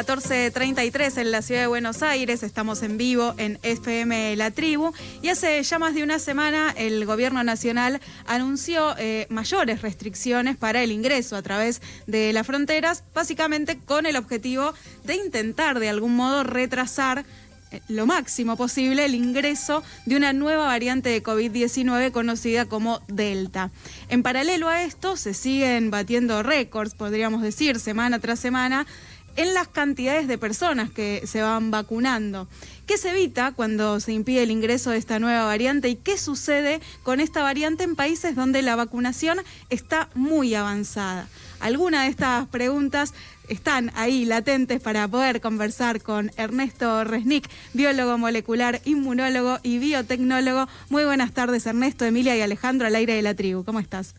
14.33 en la ciudad de Buenos Aires, estamos en vivo en FM La Tribu y hace ya más de una semana el gobierno nacional anunció eh, mayores restricciones para el ingreso a través de las fronteras, básicamente con el objetivo de intentar de algún modo retrasar eh, lo máximo posible el ingreso de una nueva variante de COVID-19 conocida como Delta. En paralelo a esto, se siguen batiendo récords, podríamos decir, semana tras semana, en las cantidades de personas que se van vacunando. ¿Qué se evita cuando se impide el ingreso de esta nueva variante y qué sucede con esta variante en países donde la vacunación está muy avanzada? Algunas de estas preguntas están ahí latentes para poder conversar con Ernesto Resnick, biólogo molecular, inmunólogo y biotecnólogo. Muy buenas tardes, Ernesto, Emilia y Alejandro, al aire de la tribu. ¿Cómo estás?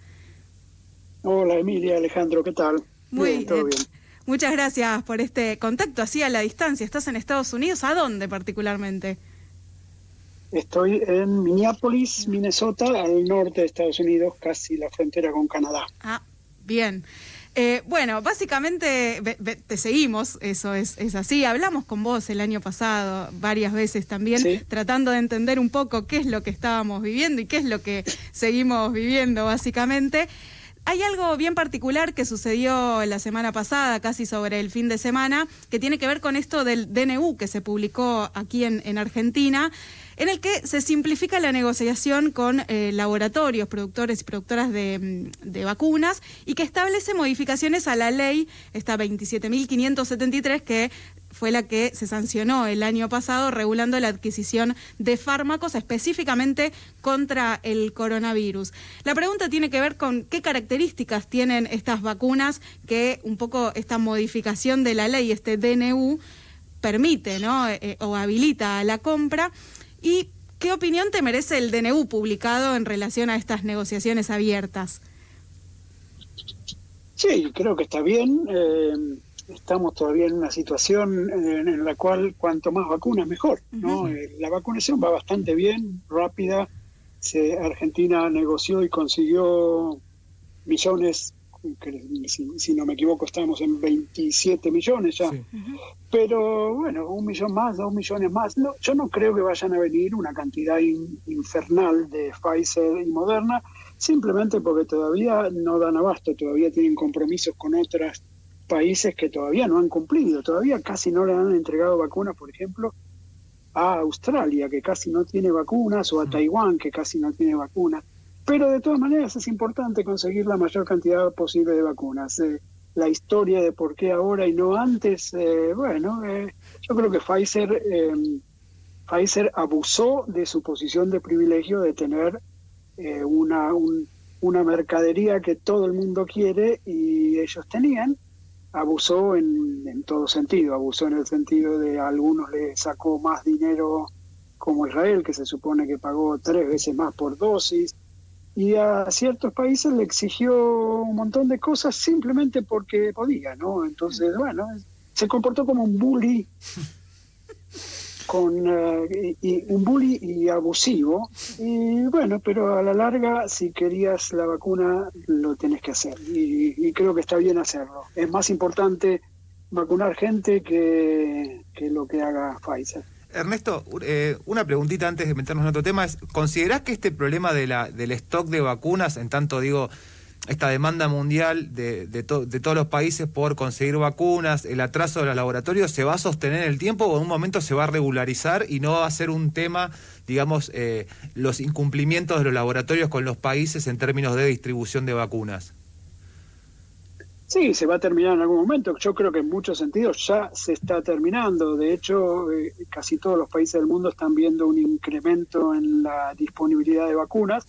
Hola, Emilia, Alejandro, ¿qué tal? Muy bien, todo bien. Muchas gracias por este contacto así a la distancia. ¿Estás en Estados Unidos? ¿A dónde particularmente? Estoy en Minneapolis, Minnesota, al norte de Estados Unidos, casi la frontera con Canadá. Ah, bien. Eh, bueno, básicamente te seguimos, eso es, es, así. Hablamos con vos el año pasado varias veces también, tratando de entender un poco qué es lo que estábamos viviendo y qué es lo que seguimos viviendo básicamente. Hay algo bien particular que sucedió la semana pasada, casi sobre el fin de semana, que tiene que ver con esto del DNU que se publicó aquí en, Argentina, en el que se simplifica la negociación con eh, laboratorios, productores y productoras mm, de, vacunas y que establece modificaciones a la ley, esta 27.573, que fue la que se sancionó el año pasado regulando la adquisición de fármacos específicamente contra el coronavirus. La pregunta tiene que ver con qué características tienen estas vacunas que un poco esta modificación de la ley, este DNU, permite ¿no? Eh, eh, o habilita la compra y qué opinión te merece el DNU publicado en relación a estas negociaciones abiertas. Sí, creo que está bien. Eh, estamos todavía en una situación en, la cual cuanto más vacunas mejor. ¿no? Eh, la vacunación va bastante bien, rápida. Se, Argentina negoció y consiguió millones, si, no me equivoco estamos en 27 millones ya. Pero bueno, un millón más, dos millones más. No, yo no creo que vayan a venir una cantidad infernal de Pfizer y Moderna, simplemente porque todavía no dan abasto, todavía tienen compromisos con otras países que todavía no han cumplido, todavía casi no le han entregado vacunas, por ejemplo, a Australia, que casi no tiene vacunas, o a Taiwán, que casi no tiene vacunas. Pero de todas maneras es importante conseguir la mayor cantidad posible de vacunas. Eh, la historia de por qué ahora y no antes, eh, bueno, eh, yo creo que Pfizer, Pfizer abusó de su posición de privilegio de tener una, una mercadería que todo el mundo quiere y ellos tenían abusó en, en, todo sentido, abusó en el sentido de a algunos le sacó más dinero como Israel, que se supone que pagó tres veces más por dosis, y a ciertos países le exigió un montón de cosas simplemente porque podía, ¿no? Entonces, bueno, se comportó como un bully con eh, y, un bully y abusivo. Y bueno, pero a la larga, si querías la vacuna, lo tenés que hacer. Y, creo que está bien hacerlo. Es más importante vacunar gente que, que lo que haga Pfizer. Ernesto, eh, una preguntita antes de meternos en otro tema es, ¿considerás que este problema de la, del stock de vacunas, en tanto digo, esta demanda mundial de, de, todos los países por conseguir vacunas, el atraso de los laboratorios, ¿se va a sostener en el tiempo o en un momento se va a regularizar y no va a ser un tema, digamos, eh, los incumplimientos de los laboratorios con los países en términos de distribución de vacunas? Sí, se va a terminar en algún momento. Yo creo que en muchos sentidos ya se está terminando. De hecho, eh, casi todos los países del mundo están viendo un incremento en la disponibilidad de vacunas.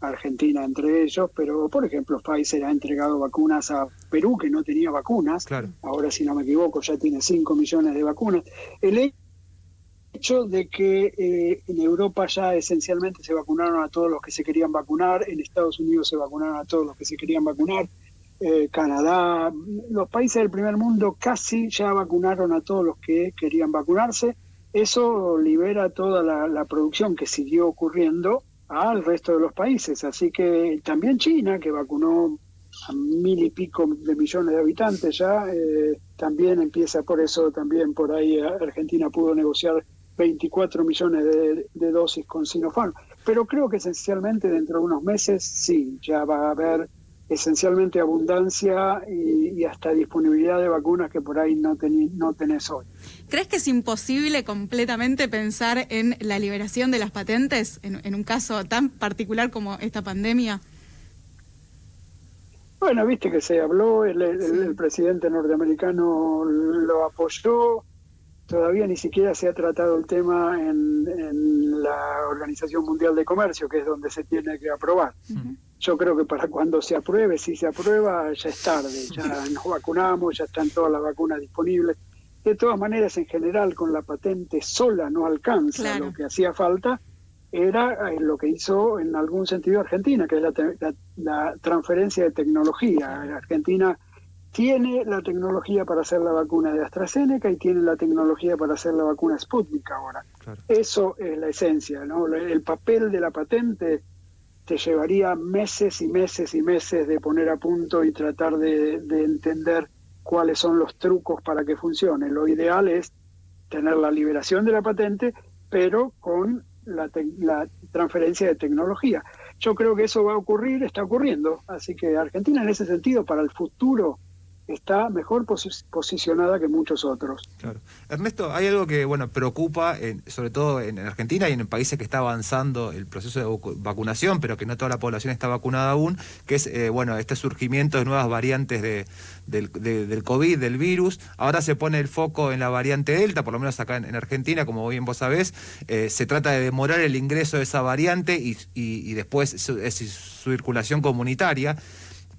Argentina entre ellos, pero por ejemplo Pfizer ha entregado vacunas a Perú que no tenía vacunas, ahora si no me equivoco ya tiene 5 millones de vacunas. El hecho de que eh, en Europa ya esencialmente se vacunaron a todos los que se querían vacunar, en Estados Unidos se vacunaron a todos los que se querían vacunar, eh, Canadá, los países del primer mundo casi ya vacunaron a todos los que querían vacunarse. Eso libera toda la producción que siguió ocurriendo al resto de los países. Así que también China, que vacunó a mil y pico de millones de habitantes ya, eh, también empieza por eso, también por ahí Argentina pudo negociar 24 millones de, dosis con Sinopharm. Pero creo que esencialmente dentro de unos meses sí, ya va a haber esencialmente abundancia y, hasta disponibilidad de vacunas que por ahí no, no tenés hoy. ¿Crees que es imposible completamente pensar en la liberación de las patentes en, un caso tan particular como esta pandemia? Bueno, viste que se habló, el, presidente norteamericano lo apoyó, todavía ni siquiera se ha tratado el tema en, la Organización Mundial de Comercio, que es donde se tiene que aprobar. Yo creo que para cuando se apruebe, si se aprueba, ya es tarde, ya nos vacunamos, ya están todas las vacunas disponibles. De todas maneras, en general, con la patente sola no alcanza. Lo que hacía falta era eh, lo que hizo en algún sentido Argentina, que es la, transferencia de tecnología. Argentina tiene la tecnología para hacer la vacuna de AstraZeneca y tiene la tecnología para hacer la vacuna Sputnik ahora. Eso es la esencia, ¿no? El papel de la patente te llevaría meses y meses y meses de poner a punto y tratar de, entender cuáles son los trucos para que funcione. Lo ideal es tener la liberación de la patente, pero con la, la, transferencia de tecnología. Yo creo que eso va a ocurrir, está ocurriendo. Así que Argentina en ese sentido, para el futuro está mejor posicionada que muchos otros. Claro. Ernesto, hay algo que bueno preocupa, sobre todo en Argentina y en países que está avanzando el proceso de vacunación, pero que no toda la población está vacunada aún, que es eh, bueno este surgimiento de nuevas variantes de, del, COVID, del virus. Ahora se pone el foco en la variante Delta, por lo menos acá en, Argentina, como bien vos sabés. Eh, se trata de demorar el ingreso de esa variante y, y, después su circulación comunitaria.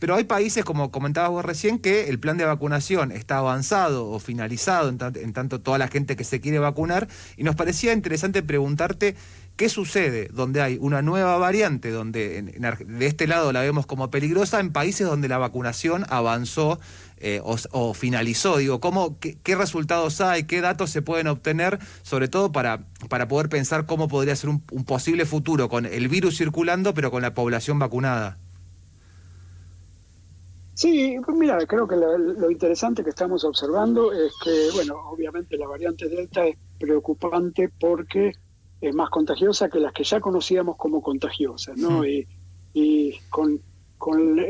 Pero hay países, como comentabas vos recién, que el plan de vacunación está avanzado o finalizado en, tanto toda la gente que se quiere vacunar. Y nos parecía interesante preguntarte qué sucede donde hay una nueva variante, donde de este lado la vemos como peligrosa, en países donde la vacunación avanzó eh, o, finalizó. Digo, ¿cómo, qué, resultados hay? ¿Qué datos se pueden obtener? Sobre todo para, para poder pensar cómo podría ser un posible futuro con el virus circulando, pero con la población vacunada. Sí, pues mira, creo que lo, interesante que estamos observando es que, bueno, obviamente la variante Delta es preocupante porque es más contagiosa que las que ya conocíamos como contagiosas, ¿no? Y, con,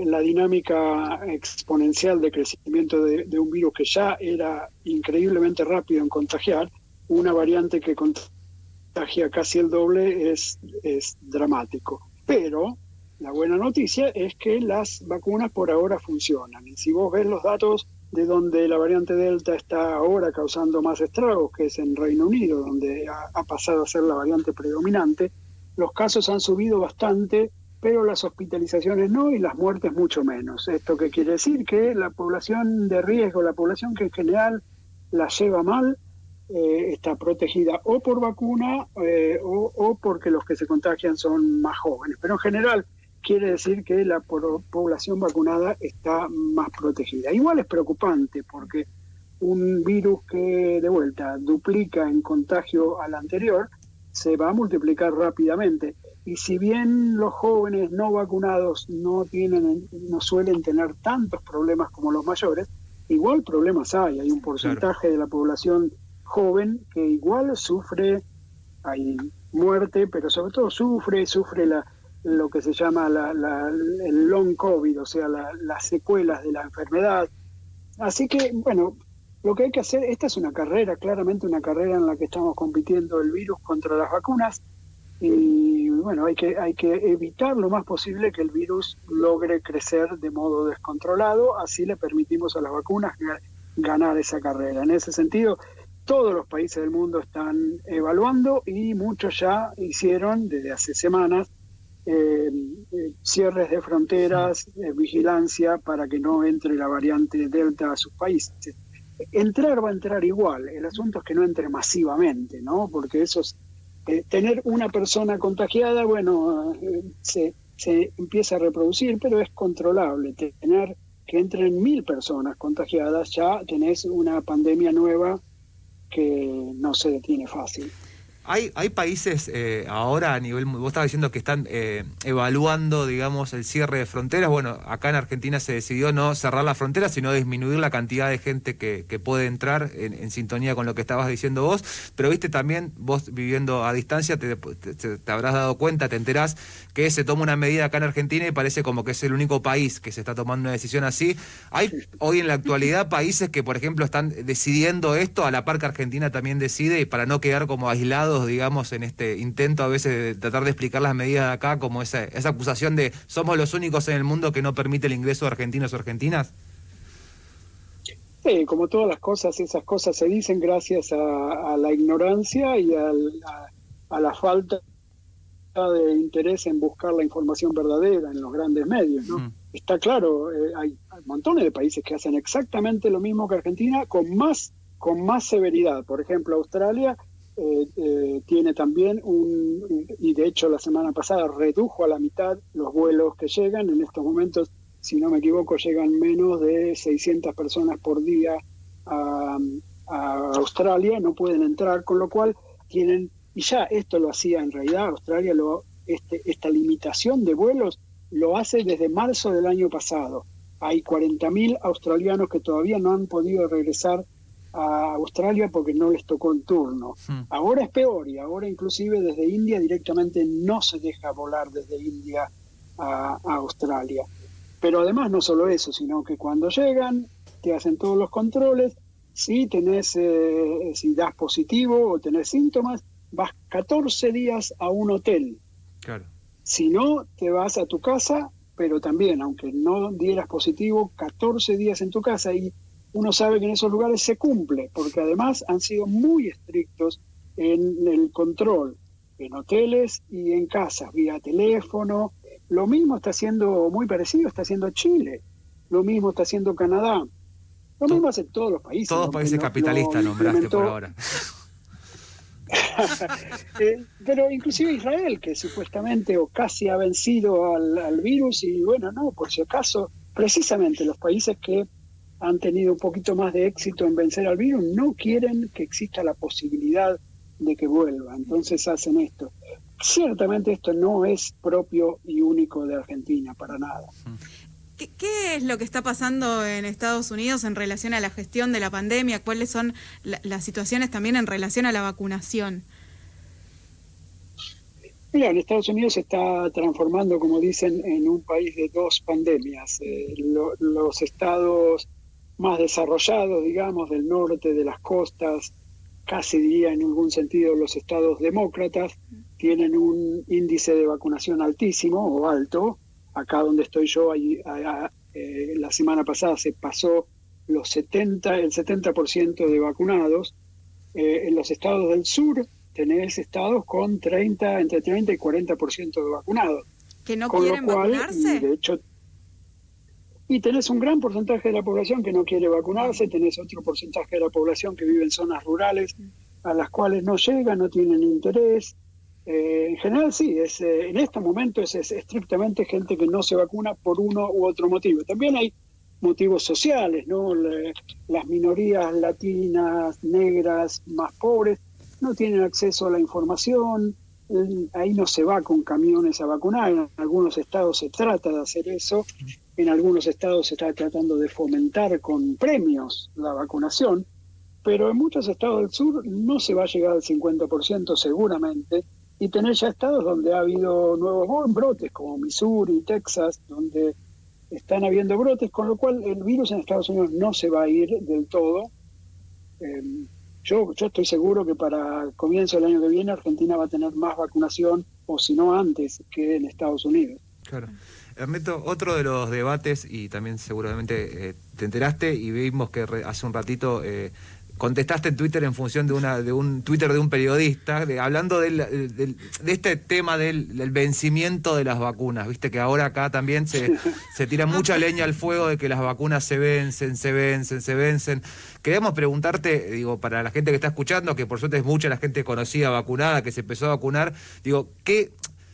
la dinámica exponencial de crecimiento de, de, un virus que ya era increíblemente rápido en contagiar, una variante que contagia casi el doble es, es dramático. Pero la buena noticia es que las vacunas por ahora funcionan. Y si vos ves los datos de donde la variante Delta está ahora causando más estragos, que es en Reino Unido, donde ha, pasado a ser la variante predominante, los casos han subido bastante, pero las hospitalizaciones no y las muertes mucho menos. ¿Esto qué quiere decir? Que la población de riesgo, la población que en general la lleva mal, eh, está protegida o por vacuna eh, o, o, porque los que se contagian son más jóvenes. Pero en general quiere decir que la población vacunada está más protegida. Igual es preocupante porque un virus que de vuelta duplica en contagio al anterior se va a multiplicar rápidamente. Y si bien los jóvenes no vacunados no tienen, no suelen tener tantos problemas como los mayores, igual problemas hay. Hay un porcentaje de la población joven que igual sufre, hay muerte, pero sobre todo sufre, sufre la, lo que se llama el long COVID, o sea, las secuelas de la enfermedad. Así que, bueno, lo que hay que hacer, esta es una carrera, claramente una carrera en la que estamos compitiendo el virus contra las vacunas y bueno, hay que, hay que evitar lo más posible que el virus logre crecer de modo descontrolado, así le permitimos a las vacunas ganar esa carrera. En ese sentido, todos los países del mundo están evaluando y muchos ya hicieron desde hace semanas eh, eh, cierres de fronteras, vigilancia para que no entre la variante Delta a sus países. Entrar va a entrar igual, el asunto es que no entre masivamente, ¿no? Porque eso es, tener una persona contagiada, bueno, se, se empieza a reproducir, pero es controlable. Tener que entren mil personas contagiadas, ya tenés una pandemia nueva que no se detiene fácil. Hay, hay países eh, ahora a nivel, vos estabas diciendo que están eh, evaluando, digamos, el cierre de fronteras. Bueno, acá en Argentina se decidió no cerrar las fronteras, sino disminuir la cantidad de gente que, que puede entrar en, sintonía con lo que estabas diciendo vos. Pero viste también, vos viviendo a distancia, te, te, habrás dado cuenta, te enterás que se toma una medida acá en Argentina y parece como que es el único país que se está tomando una decisión así. Hay hoy en la actualidad países que, por ejemplo, están decidiendo esto, a la par que Argentina también decide, y para no quedar como digamos, en este intento a veces de tratar de explicar las medidas de acá, como esa, esa acusación de somos los únicos en el mundo que no permite el ingreso de argentinos o argentinas? Sí, como todas las cosas, esas cosas se dicen gracias a, la ignorancia y a, la falta de interés en buscar la información verdadera en los grandes medios. ¿no? Mm. Está claro, eh, hay, hay, montones de países que hacen exactamente lo mismo que Argentina con más, con más severidad. Por ejemplo, Australia eh, eh, tiene también un, y de hecho la semana pasada redujo a la mitad los vuelos que llegan. En estos momentos, si no me equivoco, llegan menos de 600 personas por día a, Australia, no pueden entrar, con lo cual tienen, y ya esto lo hacía en realidad, Australia, lo, este, esta limitación de vuelos lo hace desde marzo del año pasado. Hay 40.000 australianos que todavía no han podido regresar a Australia porque no les tocó en turno. Hmm. Ahora es peor y ahora inclusive desde India directamente no se deja volar desde India a, Australia. Pero además no solo eso, sino que cuando llegan te hacen todos los controles, si tenés, eh, si das positivo o tenés síntomas, vas 14 días a un hotel. Si no, te vas a tu casa, pero también, aunque no dieras positivo, 14 días en tu casa y uno sabe que en esos lugares se cumple, porque además han sido muy estrictos en el control, en hoteles y en casas, vía teléfono. Lo mismo está haciendo, muy parecido, está haciendo Chile, lo mismo está haciendo Canadá, lo mismo hace todos los países. Todos países capitalistas nombraste por ahora. Eh, pero inclusive Israel, que supuestamente o casi ha vencido al, al virus, y bueno, no, por si acaso, precisamente los países que han tenido un poquito más de éxito en vencer al virus, no quieren que exista la posibilidad de que vuelva. Entonces hacen esto. Ciertamente esto no es propio y único de Argentina, para nada. ¿Qué, es lo que está pasando en Estados Unidos en relación a la gestión de la pandemia? ¿Cuáles son las situaciones también en relación a la vacunación? Mira, en Estados Unidos se está transformando, como dicen, en un país de dos pandemias. Eh, los estados más desarrollados, digamos, del norte, de las costas, casi diría en algún sentido los estados demócratas, tienen un índice de vacunación altísimo o alto. Acá donde estoy yo, ahí, eh, la semana pasada se pasó los 70, el 70% de vacunados. Eh, en los estados del sur tenés estados con 30, entre 30 y 40% de vacunados. ¿Que no quieren vacunarse? de hecho, y tenés un gran porcentaje de la población que no quiere vacunarse, tenés otro porcentaje de la población que vive en zonas rurales a las cuales no llega, no tienen interés. Eh, en general sí, es, eh, en este momento es, estrictamente gente que no se vacuna por uno u otro motivo. También hay motivos sociales, ¿no? las minorías latinas, negras, más pobres, no tienen acceso a la información, ahí no se va con camiones a vacunar, en algunos estados se trata de hacer eso, en algunos estados se está tratando de fomentar con premios la vacunación, pero en muchos estados del sur no se va a llegar al 50% seguramente, y tener ya estados donde ha habido nuevos brotes, como Missouri, Texas, donde están habiendo brotes, con lo cual el virus en Estados Unidos no se va a ir del todo. Em, yo, yo estoy seguro que para comienzo del año que viene Argentina va a tener más vacunación, o si no antes, que en Estados Unidos. Claro. Ernesto, otro de los debates, y también seguramente eh, te enteraste y vimos que hace un ratito eh, contestaste en Twitter en función de una de un Twitter de un periodista, hablando del, de este tema del, vencimiento de las vacunas. Viste que ahora acá también se, se tira mucha leña al fuego de que las vacunas se vencen, se vencen, se vencen. Queremos preguntarte, digo, para la gente que está escuchando, que por suerte es mucha la gente conocida, vacunada, que se empezó a vacunar, digo, ¿qué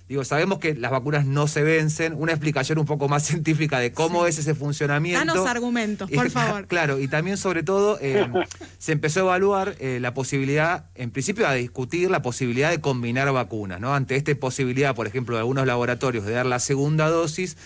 Digo, sabemos que las vacunas no se vencen, una explicación un poco más científica de cómo es ese funcionamiento. Danos argumentos, por favor. Claro, y también sobre todo eh, se empezó a evaluar eh, la posibilidad, en principio a discutir la posibilidad de combinar vacunas, ¿no? Ante esta posibilidad, por ejemplo, de algunos laboratorios de dar la segunda dosis,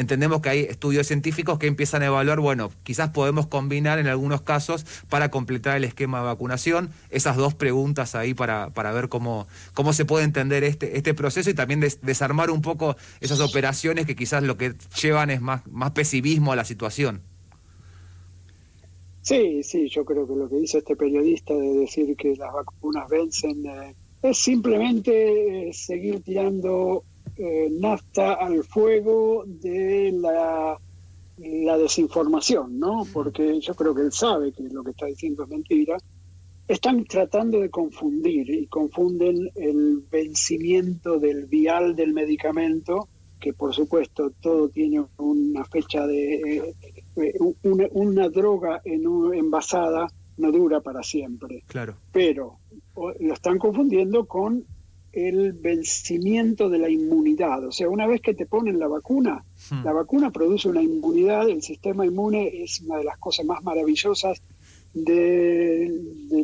entendemos que hay estudios científicos que empiezan a evaluar, bueno, quizás podemos combinar en algunos casos para completar el esquema de vacunación. Esas dos preguntas ahí para, para ver cómo, cómo se puede entender este, este proceso y también desarmar un poco esas operaciones que quizás lo que llevan es más, más pesimismo a la situación. Sí, sí, yo creo que lo que dice este periodista de decir que las vacunas vencen eh, es simplemente eh, seguir tirando eh, nafta al fuego de la, la, desinformación, ¿no? Porque yo creo que él sabe que lo que está diciendo es mentira. Están tratando de confundir y confunden el vencimiento del vial del medicamento, que por supuesto todo tiene una fecha de eh, una, una, droga en envasada no dura para siempre. Claro. Pero lo están confundiendo con el vencimiento de la inmunidad. O sea, una vez que te ponen la vacuna, hmm. la vacuna produce una inmunidad, el sistema inmune es una de las cosas más maravillosas de,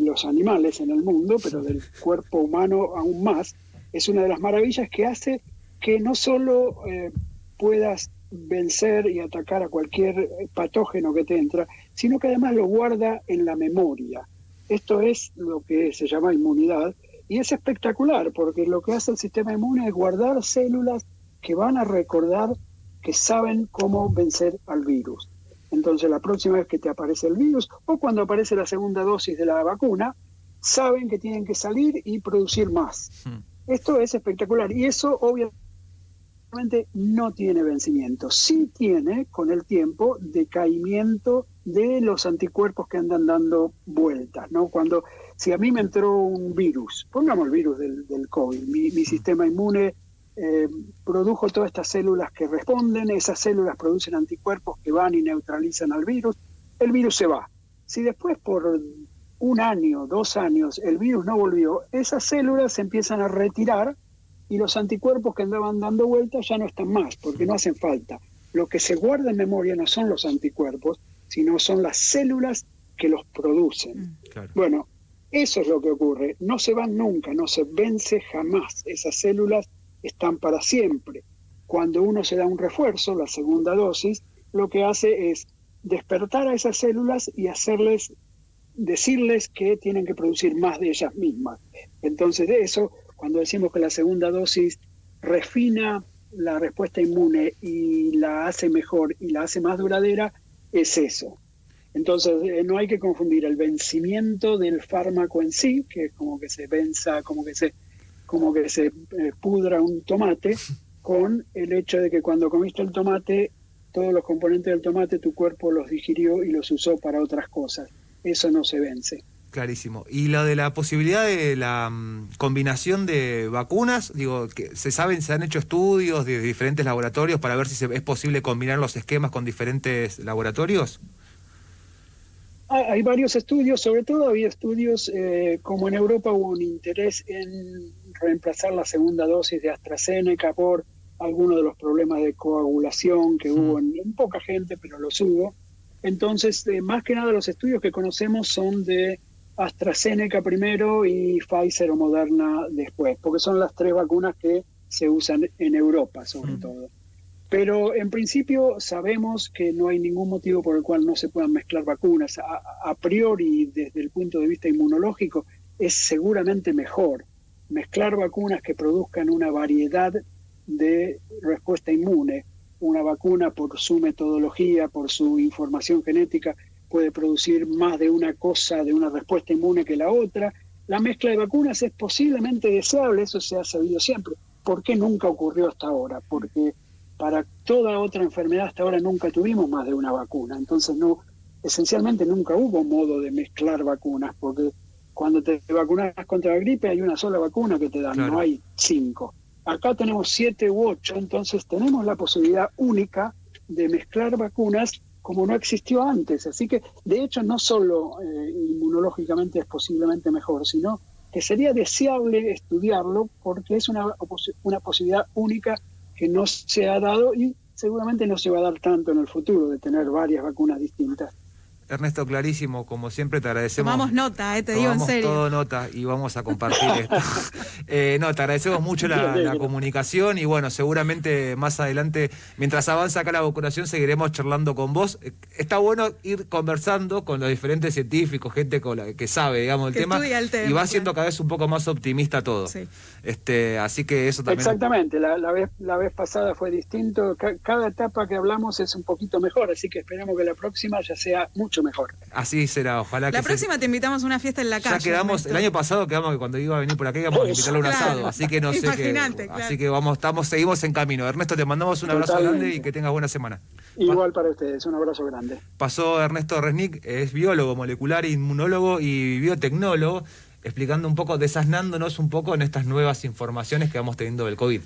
los animales en el mundo, pero del cuerpo humano aún más. Es una de las maravillas que hace que no solo eh, puedas vencer y atacar a cualquier patógeno que te entra, sino que además lo guarda en la memoria. Esto es lo que se llama inmunidad y es espectacular porque lo que hace el sistema inmune es guardar células que van a recordar que saben cómo vencer al virus. Entonces la próxima vez que te aparece el virus o cuando aparece la segunda dosis de la vacuna, saben que tienen que salir y producir más. Hmm. Esto es espectacular y eso obviamente no tiene vencimiento. Sí tiene con el tiempo decaimiento de los anticuerpos que andan dando vueltas, ¿no? Cuando si a mí me entró un virus, pongamos el virus del, del COVID, mi, sistema inmune eh, produjo todas estas células que responden, esas células producen anticuerpos que van y neutralizan al virus, el virus se va. Si después por un año, dos años, el virus no volvió, esas células se empiezan a retirar y los anticuerpos que andaban dando vueltas ya no están más, porque no hacen falta. Lo que se guarda en memoria no son los anticuerpos, sino son las células que los producen. Mm. Bueno, eso es lo que ocurre. No se van nunca, no se vence jamás. Esas células están para siempre. Cuando uno se da un refuerzo, la segunda dosis, lo que hace es despertar a esas células y hacerles, decirles que tienen que producir más de ellas mismas. Entonces, de eso, cuando decimos que la segunda dosis refina la respuesta inmune y la hace mejor y la hace más duradera, es eso. Entonces, eh, no hay que confundir el vencimiento del fármaco en sí, que es como que se venza, como que se, como que se eh, pudra un tomate, con el hecho de que cuando comiste el tomate, todos los componentes del tomate tu cuerpo los digirió y los usó para otras cosas. Eso no se vence. Clarísimo. Y lo de la posibilidad de la mm, combinación de vacunas, digo, que se saben, se han hecho estudios de diferentes laboratorios para ver si es posible combinar los esquemas con diferentes laboratorios. Hay varios estudios, sobre todo había estudios, eh, como en Europa hubo un interés en reemplazar la segunda dosis de AstraZeneca por algunos de los problemas de coagulación que hubo en, poca gente, pero los hubo. Entonces, eh, más que nada los estudios que conocemos son de AstraZeneca primero y Pfizer o Moderna después, porque son las tres vacunas que se usan en Europa sobre todo. Pero en principio sabemos que no hay ningún motivo por el cual no se puedan mezclar vacunas. A, priori, desde el punto de vista inmunológico, es seguramente mejor mezclar vacunas que produzcan una variedad de respuesta inmune. Una vacuna por su metodología, por su información genética, puede producir más de una cosa, de una respuesta inmune que la otra. La mezcla de vacunas es posiblemente deseable, eso se ha sabido siempre. ¿Por qué nunca ocurrió hasta ahora? Porque para toda otra enfermedad hasta ahora nunca tuvimos más de una vacuna. Entonces no esencialmente nunca hubo modo de mezclar vacunas, porque cuando te vacunas contra la gripe hay una sola vacuna que te dan, no hay cinco. Acá tenemos siete u ocho, entonces tenemos la posibilidad única de mezclar vacunas como no existió antes. Así que, de hecho, no solo eh, inmunológicamente es posiblemente mejor, sino que sería deseable estudiarlo porque es una, una posibilidad única que no se ha dado y seguramente no se va a dar tanto en el futuro de tener varias vacunas distintas. Ernesto, clarísimo, como siempre te agradecemos. Tomamos nota, eh, te digo en serio. todo nota y vamos a compartir esto. Eh, no, te agradecemos mucho la, comunicación y bueno, seguramente más adelante, mientras avanza acá la vacunación, seguiremos charlando con vos. Eh, está bueno ir conversando con los diferentes científicos, gente con la que sabe, digamos, el, tema, y va siendo cada vez un poco más optimista todo. Este, así que eso también. Exactamente, la, vez, la vez pasada fue distinto. cada etapa que hablamos es un poquito mejor, así que esperamos que la próxima ya sea mucho mejor. Así será, ojalá la próxima te invitamos a una fiesta en la calle. Ya quedamos, el año pasado quedamos que cuando iba a venir por acá íbamos a invitarle a un asado, así que no sé qué. Así que vamos, estamos, seguimos en camino. Ernesto, te mandamos un abrazo grande y que tengas buena semana. Igual para ustedes, un abrazo grande. Pasó Ernesto Resnick, es biólogo molecular, inmunólogo y biotecnólogo, explicando un poco, desasnándonos un poco en estas nuevas informaciones que vamos teniendo del COVID.